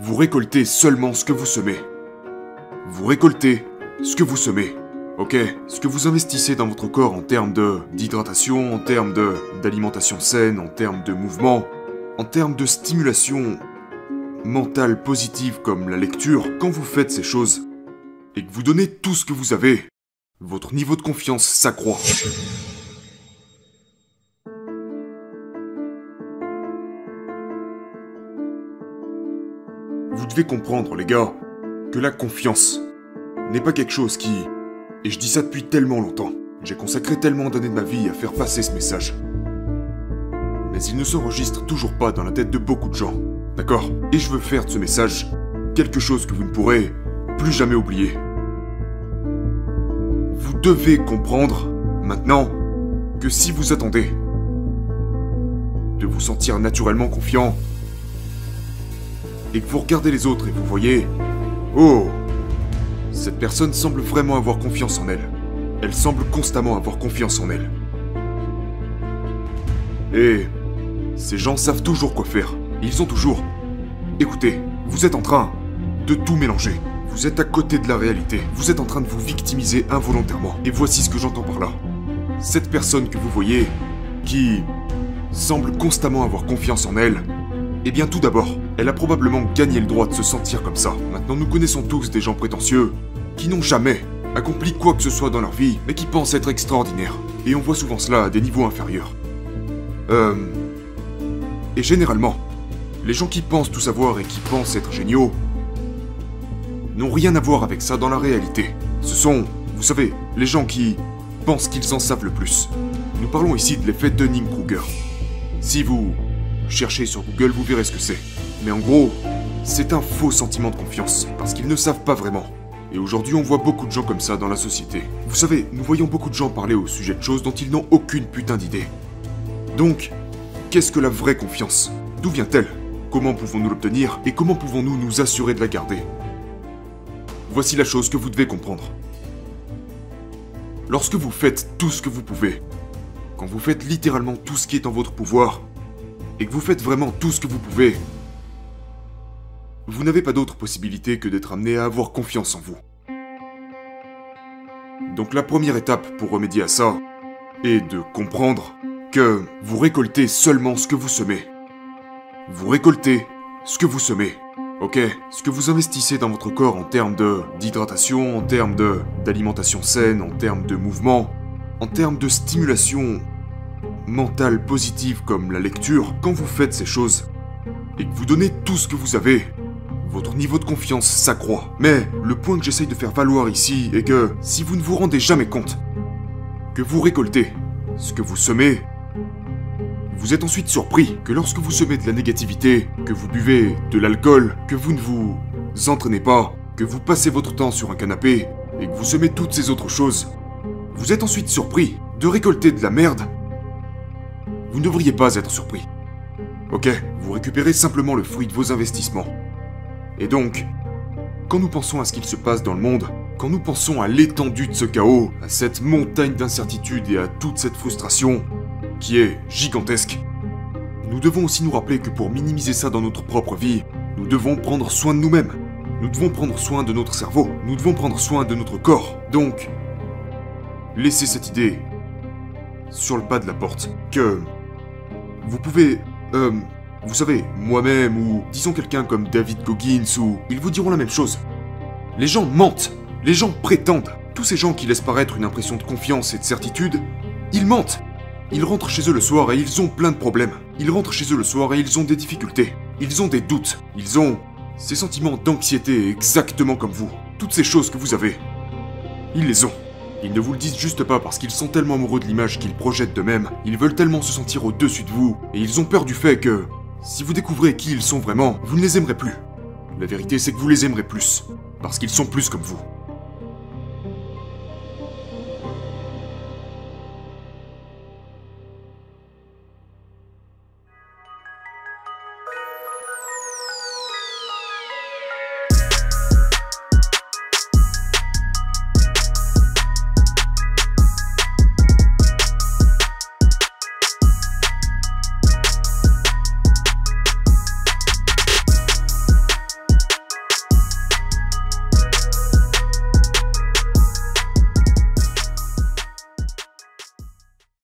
Vous récoltez seulement ce que vous semez. Vous récoltez ce que vous semez. Ok, ce que vous investissez dans votre corps en termes d'hydratation, en termes de d'alimentation saine, en termes de mouvement, en termes de stimulation mentale positive comme la lecture, quand vous faites ces choses et que vous donnez tout ce que vous avez, votre niveau de confiance s'accroît. Vous devez comprendre, les gars, que la confiance n'est pas quelque chose qui... Et je dis ça depuis tellement longtemps. J'ai consacré tellement d'années de ma vie à faire passer ce message. Mais il ne s'enregistre toujours pas dans la tête de beaucoup de gens. D'accord? Et je veux faire de ce message quelque chose que vous ne pourrez plus jamais oublier. Vous devez comprendre, maintenant, que si vous attendez de vous sentir naturellement confiant, et que vous regardez les autres et vous voyez, oh, cette personne semble vraiment avoir confiance en elle. Elle semble constamment avoir confiance en elle. Et ces gens savent toujours quoi faire. Ils ont toujours... Écoutez, vous êtes en train de tout mélanger. Vous êtes à côté de la réalité. Vous êtes en train de vous victimiser involontairement. Et voici ce que j'entends par là. Cette personne que vous voyez, qui semble constamment avoir confiance en elle, eh bien tout d'abord, elle a probablement gagné le droit de se sentir comme ça. Maintenant nous connaissons tous des gens prétentieux, qui n'ont jamais accompli quoi que ce soit dans leur vie, mais qui pensent être extraordinaires. Et on voit souvent cela à des niveaux inférieurs. Euh... Et généralement, les gens qui pensent tout savoir et qui pensent être géniaux n'ont rien à voir avec ça dans la réalité. Ce sont, vous savez, les gens qui pensent qu'ils en savent le plus. Nous parlons ici de l'effet Dunning-Kruger. Si vous cherchez sur Google, vous verrez ce que c'est. Mais en gros, c'est un faux sentiment de confiance, parce qu'ils ne savent pas vraiment. Et aujourd'hui, on voit beaucoup de gens comme ça dans la société. Vous savez, nous voyons beaucoup de gens parler au sujet de choses dont ils n'ont aucune putain d'idée. Donc, qu'est-ce que la vraie confiance? D'où vient-elle? Comment pouvons-nous l'obtenir? Et comment pouvons-nous nous assurer de la garder? Voici la chose que vous devez comprendre. Lorsque vous faites tout ce que vous pouvez, quand vous faites littéralement tout ce qui est en votre pouvoir, et que vous faites vraiment tout ce que vous pouvez, vous n'avez pas d'autre possibilité que d'être amené à avoir confiance en vous. Donc la première étape pour remédier à ça est de comprendre que vous récoltez seulement ce que vous semez. Vous récoltez ce que vous semez. Ok, ce que vous investissez dans votre corps en termes d'hydratation, en termes d'alimentation saine, en termes de mouvement, en termes de stimulation mentale positive comme la lecture, quand vous faites ces choses et que vous donnez tout ce que vous avez, votre niveau de confiance s'accroît. Mais le point que j'essaye de faire valoir ici est que si vous ne vous rendez jamais compte que vous récoltez ce que vous semez, vous êtes ensuite surpris que lorsque vous semez de la négativité, que vous buvez de l'alcool, que vous ne vous entraînez pas, que vous passez votre temps sur un canapé et que vous semez toutes ces autres choses, vous êtes ensuite surpris de récolter de la merde. Vous ne devriez pas être surpris. Ok, vous récupérez simplement le fruit de vos investissements. Et donc, quand nous pensons à ce qu'il se passe dans le monde, quand nous pensons à l'étendue de ce chaos, à cette montagne d'incertitude et à toute cette frustration, qui est gigantesque, nous devons aussi nous rappeler que pour minimiser ça dans notre propre vie, nous devons prendre soin de nous-mêmes. Nous devons prendre soin de notre cerveau. Nous devons prendre soin de notre corps. Donc, laissez cette idée sur le pas de la porte que vous pouvez euh, vous savez, moi-même ou disons quelqu'un comme David Goggins ou ils vous diront la même chose. Les gens mentent, les gens prétendent. Tous ces gens qui laissent paraître une impression de confiance et de certitude, ils mentent. Ils rentrent chez eux le soir et ils ont plein de problèmes. Ils rentrent chez eux le soir et ils ont des difficultés. Ils ont des doutes. Ils ont ces sentiments d'anxiété exactement comme vous. Toutes ces choses que vous avez. Ils les ont. Ils ne vous le disent juste pas parce qu'ils sont tellement amoureux de l'image qu'ils projettent d'eux-mêmes. Ils veulent tellement se sentir au-dessus de vous. Et ils ont peur du fait que si vous découvrez qui ils sont vraiment, vous ne les aimerez plus. La vérité, c'est que vous les aimerez plus, parce qu'ils sont plus comme vous.